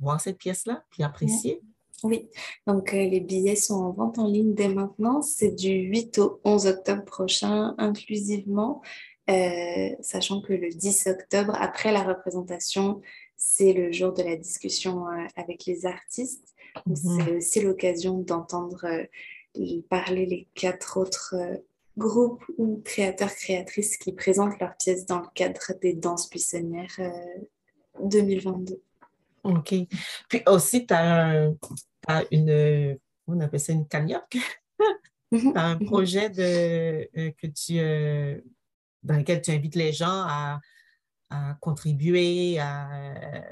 S1: voir cette pièce-là, puis apprécier.
S2: Oui, donc euh, les billets sont en vente en ligne dès maintenant. C'est du 8 au 11 octobre prochain inclusivement, euh, sachant que le 10 octobre, après la représentation, c'est le jour de la discussion euh, avec les artistes. Mhm. C'est aussi l'occasion d'entendre parler les quatre autres groupes ou créateurs, créatrices qui présentent leurs pièces dans le cadre des danses buissonnières 2022.
S1: OK. Puis aussi, tu as, une, on appelle ça une cagnotte, mhm. un mhm. projet de, euh, que tu, euh, dans lequel tu invites les gens à, contribuer, à,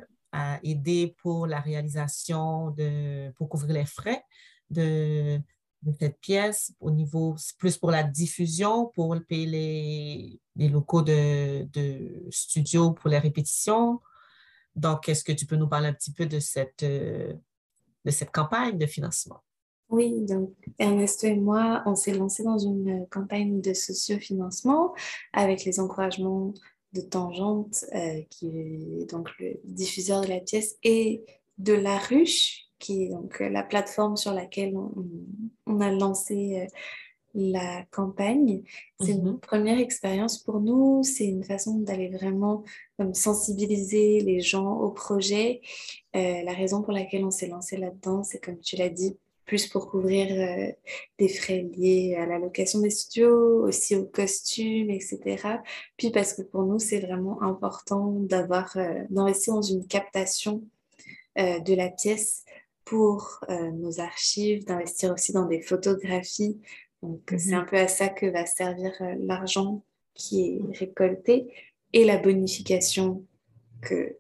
S1: aider pour la réalisation, de, pour couvrir les frais de, cette pièce au niveau, plus pour la diffusion, pour payer les, les locaux de, de studio pour les répétitions. Donc, est-ce que tu peux nous parler un petit peu de cette, euh, campagne de financement?
S2: Oui, donc Ernesto et moi, on s'est lancé dans une campagne de sociofinancement avec les encouragements de Tangente, euh, qui est donc le diffuseur de la pièce, et de La Ruche, qui est donc la plateforme sur laquelle on, a lancé euh, la campagne. C'est une mhm. première expérience pour nous. C'est une façon d'aller vraiment comme, sensibiliser les gens au projet. Euh, la raison pour laquelle on s'est lancé là-dedans, c'est comme tu l'as dit, plus pour couvrir euh, des frais liés à la location des studios, aussi aux costumes, etc. Puis parce que pour nous, c'est vraiment important d'avoir, euh, d'investir dans une captation de la pièce pour nos archives, d'investir aussi dans des photographies donc, c'est un mhm. peu à ça que va servir euh, l'argent qui est récolté et la bonification que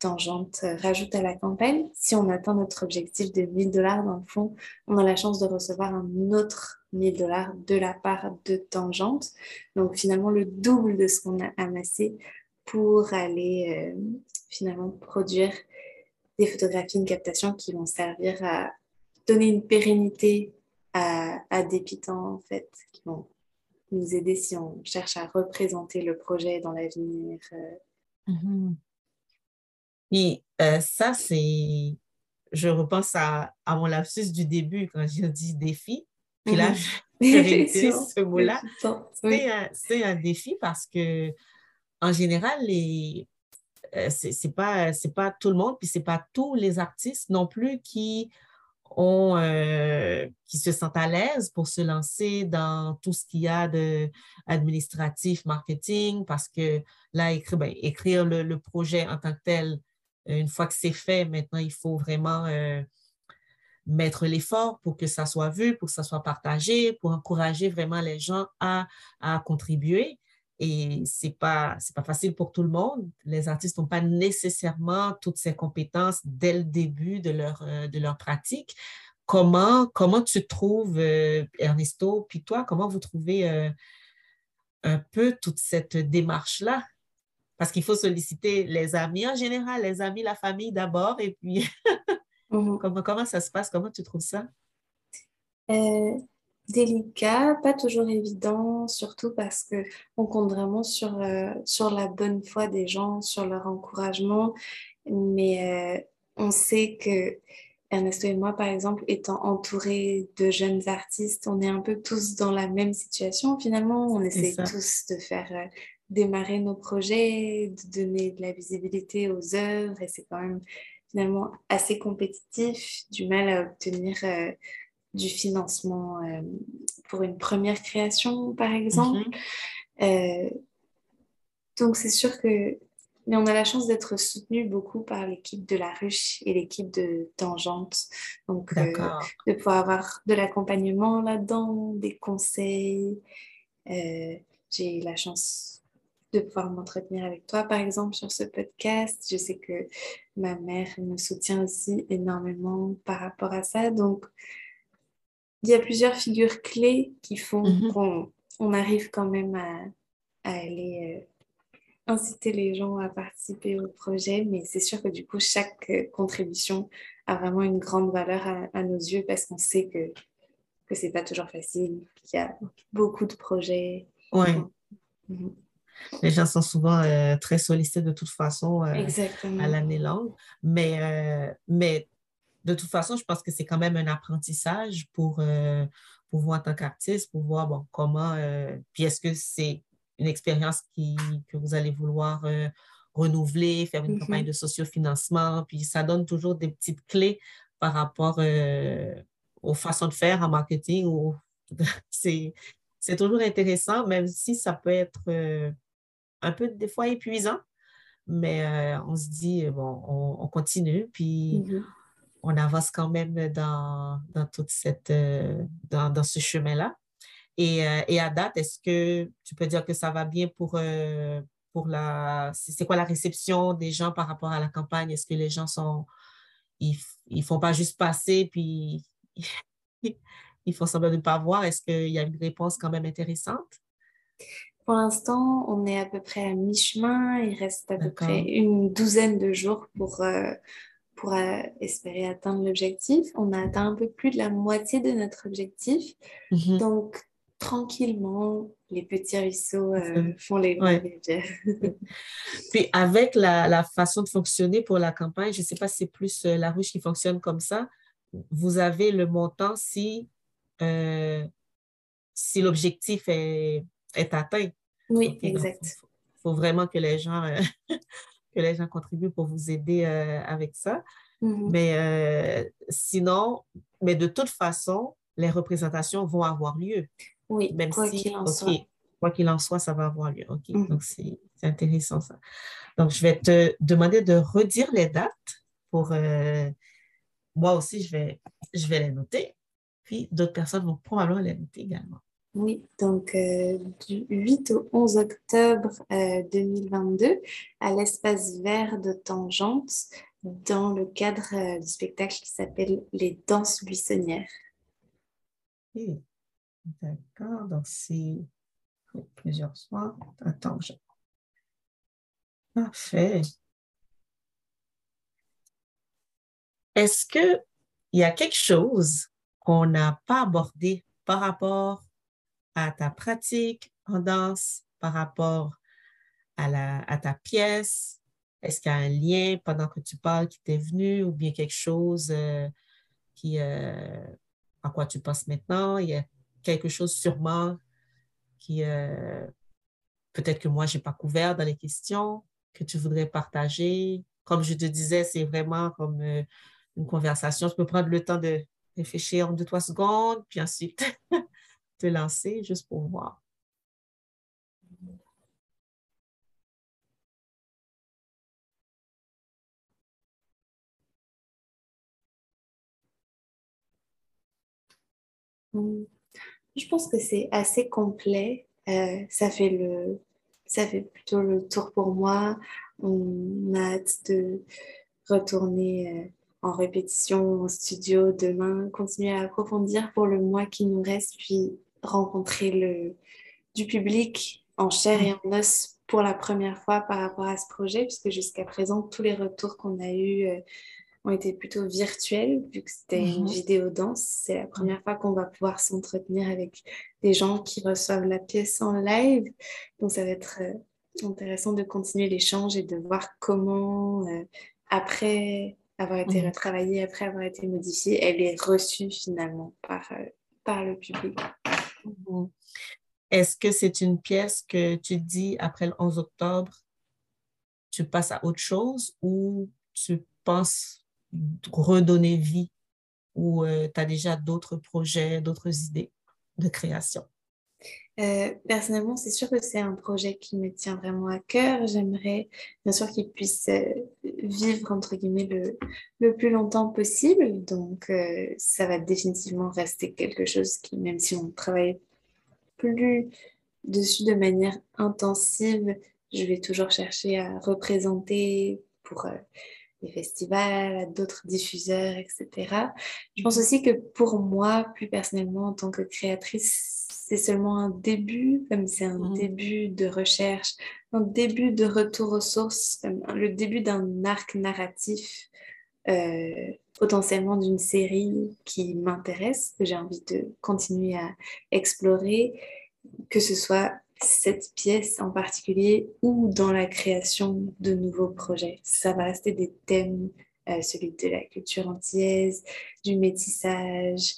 S2: Tangente euh, rajoute à la campagne. Si on atteint notre objectif de 1000 dollars, dans le fond, on a la chance de recevoir un autre 1000 dollars de la part de Tangente. Donc, finalement, le double de ce qu'on a amassé pour aller euh, finalement produire des photographies, une captation qui vont servir à donner une pérennité à, des pitants, en fait, qui vont nous aider si on cherche à représenter le projet dans l'avenir.
S1: Et euh. mm-hmm. ça, c'est. Je repense à, à, mon lapsus du début quand j'ai dit défi. Puis là, mm-hmm. je <laughs> ce mot-là. C'est un, défi parce que, en général, les, euh, c'est pas, pas tout le monde, puis c'est pas tous les artistes non plus qui ont, euh, qui se sentent à l'aise pour se lancer dans tout ce qu'il y a d'administratif, marketing, parce que là, écrire, ben, écrire le, projet en tant que tel, euh, une fois que c'est fait, maintenant, il faut vraiment euh, mettre l'effort pour que ça soit vu, pour que ça soit partagé, pour encourager vraiment les gens à, à contribuer. Et ce n'est pas, pas facile pour tout le monde. Les artistes n'ont pas nécessairement toutes ces compétences dès le début de leur, euh, de leur pratique. Comment, comment tu trouves, euh, Ernesto, puis toi, comment vous trouvez euh, un peu toute cette démarche-là? Parce qu'il faut solliciter les amis en général, les amis, la famille d'abord, et puis mhm. <laughs> comment, comment ça se passe? Comment tu trouves ça?
S2: Délicat, pas toujours évident, surtout parce que on compte vraiment sur, euh, sur la bonne foi des gens, sur leur encouragement. Mais euh, on sait que Ernesto et moi, par exemple, étant entourés de jeunes artistes, on est un peu tous dans la même situation. Finalement, on essaie tous de faire euh, démarrer nos projets, de donner de la visibilité aux œuvres, et c'est quand même finalement assez compétitif, du mal à obtenir du financement euh, pour une première création, par exemple. Mhm. Euh, donc, c'est sûr que mais on a la chance d'être soutenu beaucoup par l'équipe de La Ruche et l'équipe de Tangente. Donc, euh, de pouvoir avoir de l'accompagnement là-dedans, des conseils. J'ai la chance de pouvoir m'entretenir avec toi, par exemple, sur ce podcast. Je sais que ma mère me soutient aussi énormément par rapport à ça. Donc, il y a plusieurs figures clés qui font mhm. qu'on on arrive quand même à, aller euh, inciter les gens à participer au projet, mais c'est sûr que du coup, chaque euh, contribution a vraiment une grande valeur à, nos yeux parce qu'on sait que, que ce n'est pas toujours facile, qu'il y a beaucoup de projets.
S1: Oui. Mhm. Les gens sont souvent euh, très sollicités de toute façon à l'année longue, mais, mais de toute façon, je pense que c'est quand même un apprentissage pour, euh, pour vous en tant qu'artiste, pour voir bon, comment, euh, puis est-ce que c'est une expérience qui, que vous allez vouloir euh, renouveler, faire une campagne mm-hmm. de sociofinancement, puis ça donne toujours des petites clés par rapport aux façons de faire en marketing. <laughs> c'est, c'est toujours intéressant, même si ça peut être un peu des fois épuisant, mais on se dit, bon, on, continue, puis... Mm-hmm on avance quand même dans, dans toute cette, euh, dans, ce chemin-là. Et, euh, et, à date, est-ce que tu peux dire que ça va bien pour, euh, pour la... C'est quoi la réception des gens par rapport à la campagne? Est-ce que les gens sont... Ils ne font pas juste passer, puis <laughs> ils font semblant de ne pas voir? Est-ce qu'il y a une réponse quand même intéressante?
S2: Pour l'instant, on est à peu près à mi-chemin. Il reste à peu près une douzaine de jours pour, pour euh, espérer atteindre l'objectif. On a atteint un peu plus de la moitié de notre objectif. Mhm. Donc, tranquillement, les petits ruisseaux euh, font les ouais. <laughs>
S1: Puis, avec la, la, façon de fonctionner pour la campagne, je ne sais pas si c'est plus euh, la ruche qui fonctionne comme ça, vous avez le montant si, si l'objectif est, est, atteint.
S2: Oui, exact.
S1: Il faut, vraiment que les gens <laughs> que les gens contribuent pour vous aider euh, avec ça. Mm-hmm. Mais euh, sinon, mais de toute façon, les représentations vont avoir lieu.
S2: Oui, même quoi qu'il en soit.
S1: Quoi qu'il en soit, ça va avoir lieu. OK, mm-hmm. donc c'est intéressant ça. Donc, je vais te demander de redire les dates pour... Euh, moi aussi, je vais, je vais les noter. Puis, d'autres personnes vont probablement les noter également.
S2: Oui, donc euh, du 8 au 11 octobre 2022 euh, à l'espace vert de Tangente dans le cadre euh, du spectacle qui s'appelle Les danses buissonnières.
S1: D'accord, donc c'est plusieurs soirs à Tangente. Parfait. Est-ce qu'il y a quelque chose qu'on n'a pas abordé par rapport à ta pratique en danse par rapport à, la, à ta pièce? Est-ce qu'il y a un lien pendant que tu parles qui t'est venu ou bien quelque chose euh, qui, euh, à quoi tu penses maintenant? Il y a quelque chose sûrement qui, euh, peut-être que moi, je n'ai pas couvert dans les questions que tu voudrais partager. Comme je te disais, c'est vraiment comme une conversation. Je peux prendre le temps de réfléchir en deux, trois secondes, puis ensuite <laughs> te lancer juste pour voir.
S2: Hmm. Je pense que c'est assez complet. Euh, ça fait le, ça fait plutôt le tour pour moi. On a hâte de retourner en répétition, en studio demain, continuer à approfondir pour le mois qui nous reste, puis rencontrer le, du public en chair et en os pour la première fois par rapport à ce projet, puisque jusqu'à présent, tous les retours qu'on a eus euh, ont été plutôt virtuels, vu que c'était une mhm. vidéo danse. C'est la première fois qu'on va pouvoir s'entretenir avec des gens qui reçoivent la pièce en live. Donc, ça va être euh, intéressant de continuer l'échange et de voir comment, euh, après avoir été mmh. retravaillée après avoir été modifiée, elle est reçue finalement par, euh, par le public.
S1: Mmh. Est-ce que c'est une pièce que tu dis après le 11 octobre, tu passes à autre chose ou tu penses redonner vie ou euh, tu as déjà d'autres projets, d'autres idées de création?
S2: Euh, personnellement, c'est sûr que c'est un projet qui me tient vraiment à cœur. J'aimerais bien sûr qu'il puisse euh, vivre entre guillemets le, le, plus longtemps possible. Donc, euh, ça va définitivement rester quelque chose qui, même si on travaille plus dessus de manière intensive, je vais toujours chercher à représenter pour des festivals, à d'autres diffuseurs, etc. Je pense aussi que pour moi, plus personnellement, en tant que créatrice, c'est seulement un début, comme c'est un mmh. début de recherche, un début de retour aux sources, le début d'un arc narratif, euh, potentiellement d'une série qui m'intéresse, que j'ai envie de continuer à explorer, que ce soit cette pièce en particulier ou dans la création de nouveaux projets. Ça va rester des thèmes, euh, celui de la culture antillaise, du métissage,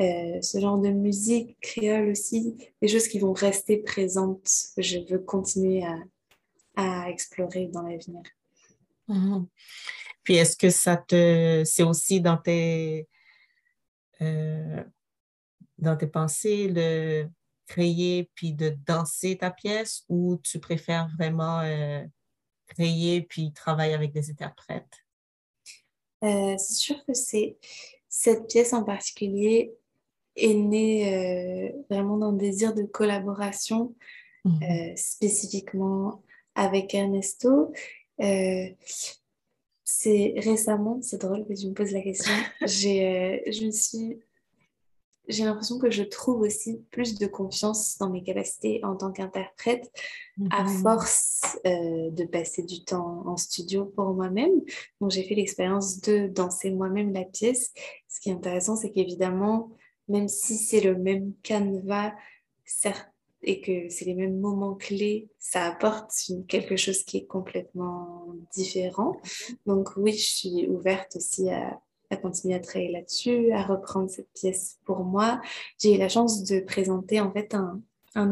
S2: euh, ce genre de musique créole aussi, des choses qui vont rester présentes, que je veux continuer à, à explorer dans l'avenir.
S1: Mhm. Puis est-ce que ça te, c'est aussi dans tes, euh, dans tes pensées de créer puis de danser ta pièce ou tu préfères vraiment euh, créer puis travailler avec des interprètes?
S2: c'est sûr que c'est cette pièce en particulier est né euh, vraiment d'un désir de collaboration, mhm. euh, spécifiquement avec Ernesto. Euh, c'est récemment, c'est drôle que tu me poses la question, <laughs> j'ai, je me suis j'ai l'impression que je trouve aussi plus de confiance dans mes capacités en tant qu'interprète à mhm. force de passer du temps en studio pour moi-même. Donc j'ai fait l'expérience de danser moi-même la pièce. Ce qui est intéressant, c'est qu'évidemment, même si c'est le même canevas et que c'est les mêmes moments clés, ça apporte quelque chose qui est complètement différent. Donc oui, je suis ouverte aussi à, continuer à travailler là-dessus, à reprendre cette pièce pour moi. J'ai eu la chance de présenter en fait un,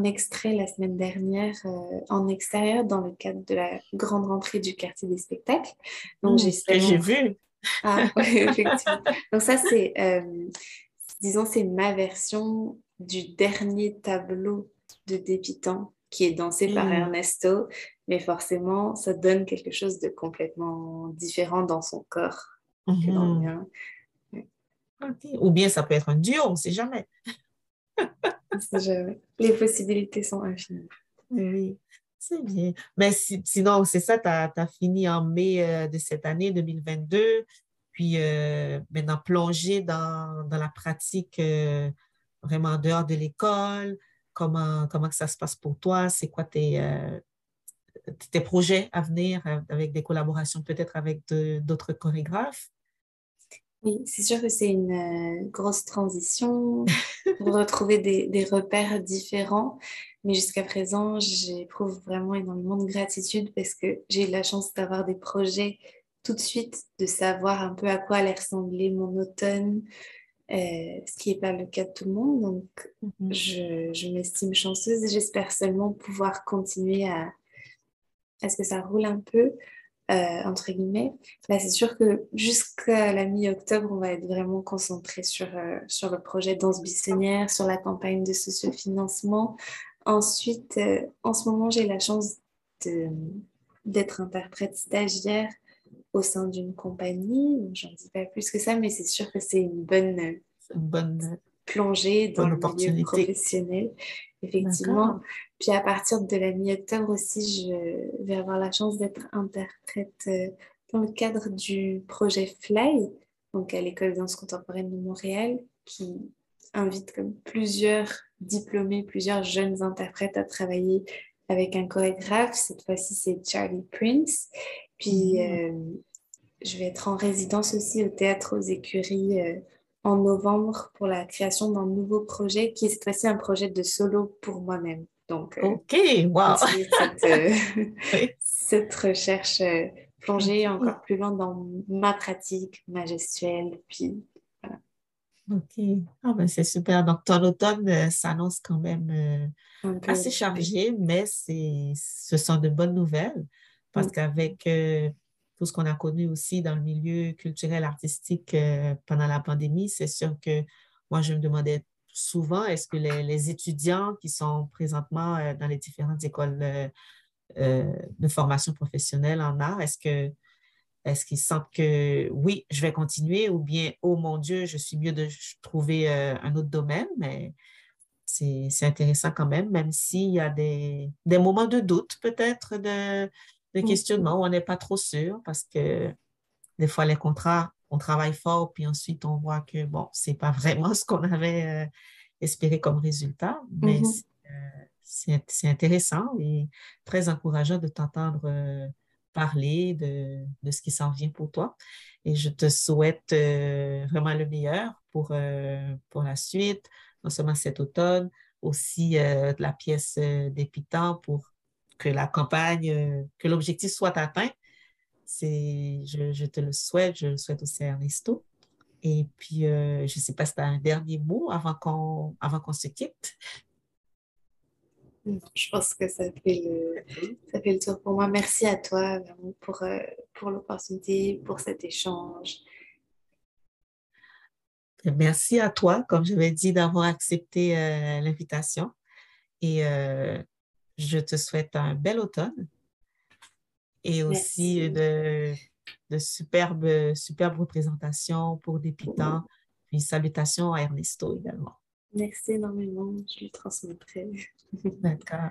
S2: extrait la semaine dernière euh, en extérieur dans le cadre de la grande rentrée du quartier des spectacles.
S1: Donc mmh, j'ai vu.
S2: Ah, <laughs> effectivement. Donc ça, c'est euh, disons, c'est ma version du dernier tableau de Dépitant qui est dansé par mm. Ernesto, mais forcément, ça donne quelque chose de complètement différent dans son corps que dans le mm-hmm.
S1: Ou bien ça peut être un duo, on ne sait jamais.
S2: Les possibilités sont infinies.
S1: Oui, c'est bien. Mais sinon, c'est ça, tu as, as, fini en mai euh, de cette année 2022 puis euh, maintenant plonger dans, dans, la pratique euh, vraiment en dehors de l'école, comment, comment ça se passe pour toi, c'est quoi tes, euh, tes projets à venir avec des collaborations peut-être avec d'autres chorégraphes?
S2: Oui, c'est sûr que c'est une grosse transition <laughs> pour retrouver des, des, repères différents. Mais jusqu'à présent, j'éprouve vraiment énormément de gratitude parce que j'ai eu la chance d'avoir des projets tout de suite de savoir un peu à quoi allait ressembler mon automne, euh, ce qui n'est pas le cas de tout le monde. Donc, mhm. je, je m'estime chanceuse et j'espère seulement pouvoir continuer à, à ce que ça roule un peu, euh, entre guillemets. Là, c'est sûr que jusqu'à la mi-octobre, on va être vraiment concentré sur, euh, sur le projet Danse Bissonnière, sur la campagne de sociofinancement. Ensuite, en ce moment, j'ai la chance d'être interprète stagiaire au sein d'une compagnie. J'en dis pas plus que ça, mais c'est sûr que c'est une bonne,
S1: bonne
S2: plongée dans le milieu professionnel. effectivement. Puis à partir de la mi-octobre aussi, je vais avoir la chance d'être interprète euh, dans le cadre du projet Fly, donc à l'École de danse contemporaine de Montréal, qui invite comme plusieurs diplômés, plusieurs jeunes interprètes à travailler avec un chorégraphe. Cette fois-ci, c'est Charlie Prince. Puis, mmh. euh, je vais être en résidence aussi au Théâtre aux Écuries euh, en novembre pour la création d'un nouveau projet qui est cette fois-ci un projet de solo pour moi-même.
S1: Donc, euh, OK, wow!
S2: Cette, <laughs> cette recherche plonger encore plus loin dans ma pratique, ma gestuelle, puis
S1: OK. Ah ben c'est super. Donc, ton automne euh, s'annonce quand même euh, assez chargé, mais ce sont de bonnes nouvelles parce qu'avec euh, tout ce qu'on a connu aussi dans le milieu culturel, artistique pendant la pandémie, c'est sûr que moi, je me demandais souvent, est-ce que les, étudiants qui sont présentement dans les différentes écoles de formation professionnelle en art, est-ce que est-ce qu'ils sentent que oui, je vais continuer ou bien, oh mon Dieu, je suis mieux de trouver euh, un autre domaine, mais c'est intéressant quand même, même s'il y a des, moments de doute peut-être, de, de, mm. questionnement où on n'est pas trop sûr parce que des fois, les contrats, on travaille fort, puis ensuite on voit que, bon, ce n'est pas <laughs> vraiment ce qu'on avait euh, espéré comme résultat, mais euh, c'est intéressant et très encourageant de t'entendre parler de, de ce qui s'en vient pour toi. Et je te souhaite euh, vraiment le meilleur pour, euh, pour la suite, non seulement cet automne, aussi euh, la pièce d'Épitant pour que la campagne, que l'objectif soit atteint. C'est, je, je, te le souhaite, je le souhaite aussi à Ernesto. Et puis, je ne sais pas si tu as un dernier mot avant qu'on, avant qu'on se quitte.
S2: Je pense que ça fait le, ça fait le tour pour moi. Merci à toi vraiment pour, euh, pour l'opportunité, pour cet échange.
S1: Merci à toi, comme je l'ai dit, d'avoir accepté euh, l'invitation. Et euh, je te souhaite un bel automne et aussi de, de superbes, superbes représentations pour des pitants. Puis salutations à Ernesto également.
S2: Merci énormément, je lui transmettrai. <laughs>
S1: D'accord.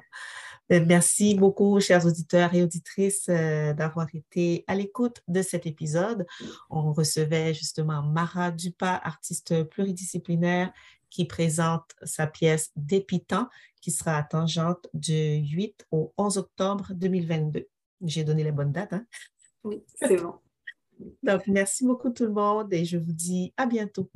S1: Euh, merci beaucoup, chers auditeurs et auditrices, euh, d'avoir été à l'écoute de cet épisode. On recevait justement Mara Dupas, artiste pluridisciplinaire, qui présente sa pièce Dépitant, qui sera à Tangente du 8 au 11 octobre 2022. J'ai donné les bonnes dates. Hein?
S2: Oui, c'est bon. <laughs>
S1: Donc, merci beaucoup tout le monde et je vous dis à bientôt.